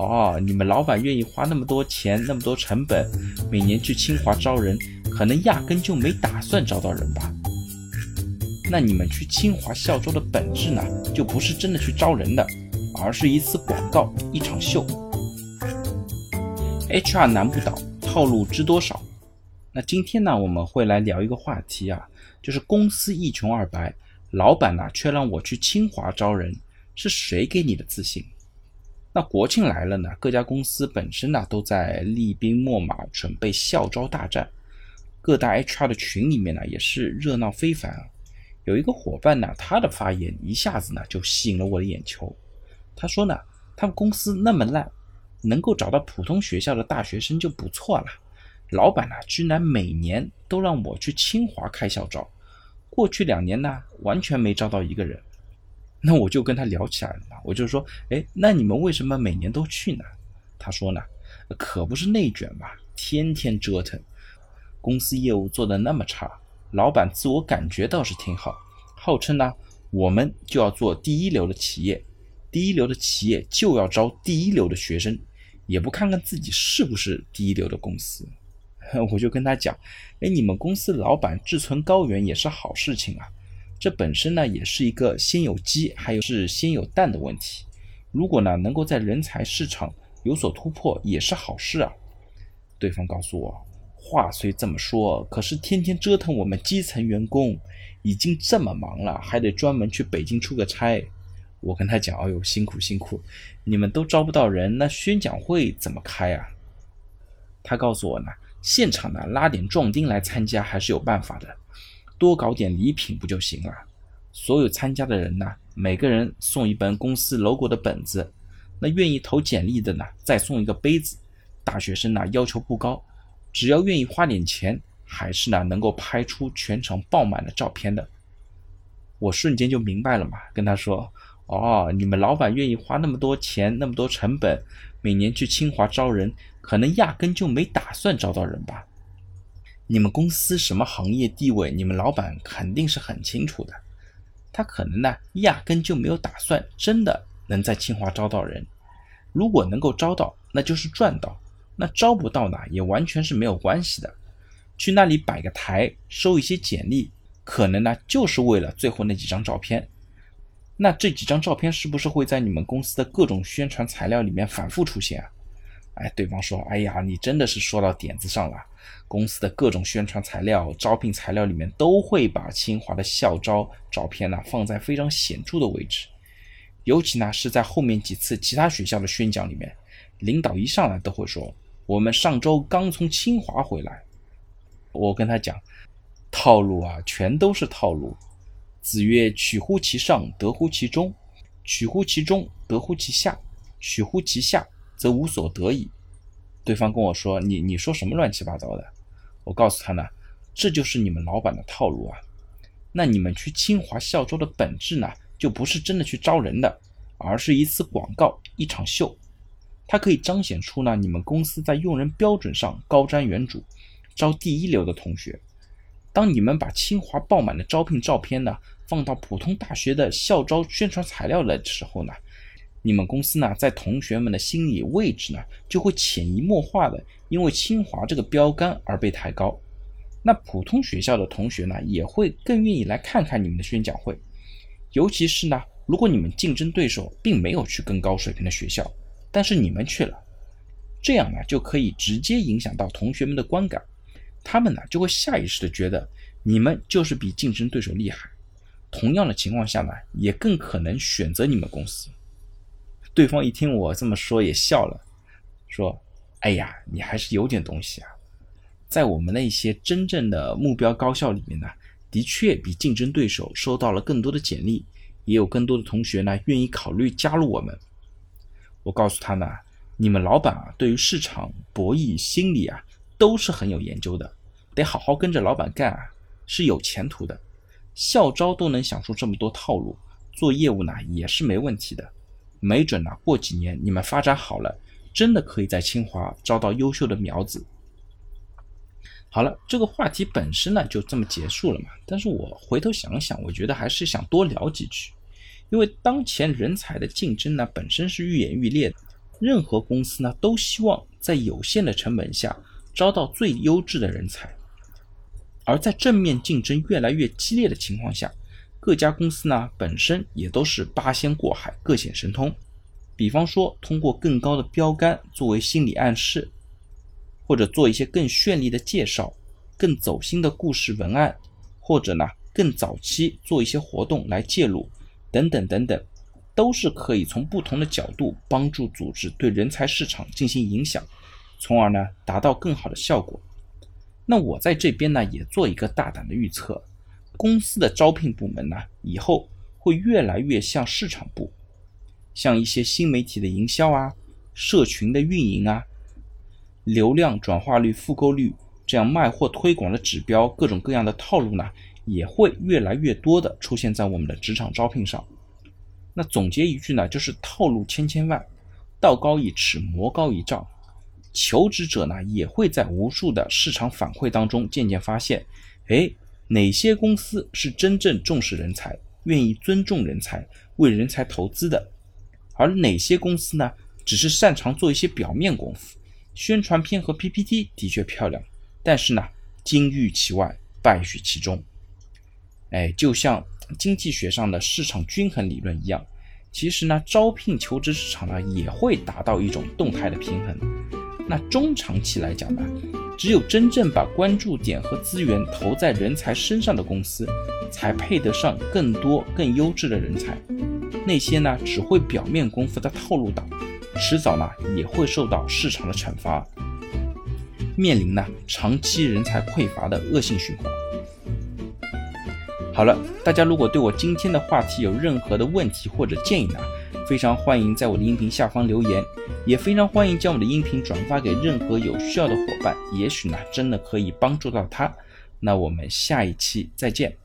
哦，你们老板愿意花那么多钱、那么多成本，每年去清华招人，可能压根就没打算招到人吧？那你们去清华校招的本质呢，就不是真的去招人的，而是一次广告，一场秀。HR 难不倒，套路知多少？那今天呢，我们会来聊一个话题啊，就是公司一穷二白，老板呢却让我去清华招人，是谁给你的自信？那国庆来了呢，各家公司本身呢都在厉兵秣马，准备校招大战。各大 HR 的群里面呢也是热闹非凡啊。有一个伙伴呢，他的发言一下子呢就吸引了我的眼球。他说呢，他们公司那么烂，能够找到普通学校的大学生就不错了。老板呢，居然每年都让我去清华开校招，过去两年呢完全没招到一个人。那我就跟他聊起来了嘛，我就说，哎，那你们为什么每年都去呢？他说呢，可不是内卷嘛，天天折腾，公司业务做的那么差，老板自我感觉倒是挺好，号称呢，我们就要做第一流的企业，第一流的企业就要招第一流的学生，也不看看自己是不是第一流的公司。我就跟他讲，哎，你们公司老板志存高远也是好事情啊。这本身呢，也是一个先有鸡还有是先有蛋的问题。如果呢，能够在人才市场有所突破，也是好事啊。对方告诉我，话虽这么说，可是天天折腾我们基层员工，已经这么忙了，还得专门去北京出个差。我跟他讲，哎呦，辛苦辛苦，你们都招不到人，那宣讲会怎么开啊？他告诉我呢，现场呢拉点壮丁来参加还是有办法的。多搞点礼品不就行了？所有参加的人呢，每个人送一本公司 logo 的本子。那愿意投简历的呢，再送一个杯子。大学生呢要求不高，只要愿意花点钱，还是呢能够拍出全场爆满的照片的。我瞬间就明白了嘛，跟他说：“哦，你们老板愿意花那么多钱、那么多成本，每年去清华招人，可能压根就没打算招到人吧？”你们公司什么行业地位？你们老板肯定是很清楚的。他可能呢，压根就没有打算真的能在清华招到人。如果能够招到，那就是赚到；那招不到呢，也完全是没有关系的。去那里摆个台，收一些简历，可能呢，就是为了最后那几张照片。那这几张照片是不是会在你们公司的各种宣传材料里面反复出现啊？哎，对方说：“哎呀，你真的是说到点子上了。公司的各种宣传材料、招聘材料里面都会把清华的校招照片呢放在非常显著的位置，尤其呢是在后面几次其他学校的宣讲里面，领导一上来都会说：我们上周刚从清华回来。我跟他讲，套路啊，全都是套路。子曰：取乎其上，得乎其中；取乎其中，得乎其下；取乎其下。”则无所得矣。对方跟我说：“你你说什么乱七八糟的？”我告诉他呢：“这就是你们老板的套路啊。那你们去清华校招的本质呢，就不是真的去招人的，而是一次广告，一场秀。它可以彰显出呢，你们公司在用人标准上高瞻远瞩，招第一流的同学。当你们把清华爆满的招聘照片呢，放到普通大学的校招宣传材料的时候呢？”你们公司呢，在同学们的心理位置呢，就会潜移默化的因为清华这个标杆而被抬高。那普通学校的同学呢，也会更愿意来看看你们的宣讲会。尤其是呢，如果你们竞争对手并没有去更高水平的学校，但是你们去了，这样呢，就可以直接影响到同学们的观感。他们呢，就会下意识的觉得你们就是比竞争对手厉害。同样的情况下呢，也更可能选择你们公司。对方一听我这么说，也笑了，说：“哎呀，你还是有点东西啊，在我们那些真正的目标高校里面呢，的确比竞争对手收到了更多的简历，也有更多的同学呢愿意考虑加入我们。”我告诉他呢：“你们老板啊，对于市场博弈心理啊，都是很有研究的，得好好跟着老板干啊，是有前途的。校招都能想出这么多套路，做业务呢也是没问题的。”没准呢，过几年你们发展好了，真的可以在清华招到优秀的苗子。好了，这个话题本身呢就这么结束了嘛。但是我回头想想，我觉得还是想多聊几句，因为当前人才的竞争呢本身是愈演愈烈的。任何公司呢都希望在有限的成本下招到最优质的人才，而在正面竞争越来越激烈的情况下，各家公司呢本身也都是八仙过海，各显神通。比方说，通过更高的标杆作为心理暗示，或者做一些更绚丽的介绍、更走心的故事文案，或者呢更早期做一些活动来介入，等等等等，都是可以从不同的角度帮助组织对人才市场进行影响，从而呢达到更好的效果。那我在这边呢也做一个大胆的预测，公司的招聘部门呢以后会越来越像市场部。像一些新媒体的营销啊、社群的运营啊、流量转化率、复购率这样卖货推广的指标，各种各样的套路呢，也会越来越多的出现在我们的职场招聘上。那总结一句呢，就是套路千千万，道高一尺，魔高一丈。求职者呢，也会在无数的市场反馈当中渐渐发现，哎，哪些公司是真正重视人才、愿意尊重人才、为人才投资的。而哪些公司呢？只是擅长做一些表面功夫，宣传片和 PPT 的确漂亮，但是呢，金玉其外，败絮其中。哎，就像经济学上的市场均衡理论一样，其实呢，招聘求职市场呢也会达到一种动态的平衡。那中长期来讲呢，只有真正把关注点和资源投在人才身上的公司，才配得上更多更优质的人才。那些呢只会表面功夫的套路党，迟早呢也会受到市场的惩罚，面临呢长期人才匮乏的恶性循环。好了，大家如果对我今天的话题有任何的问题或者建议呢，非常欢迎在我的音频下方留言，也非常欢迎将我的音频转发给任何有需要的伙伴，也许呢真的可以帮助到他。那我们下一期再见。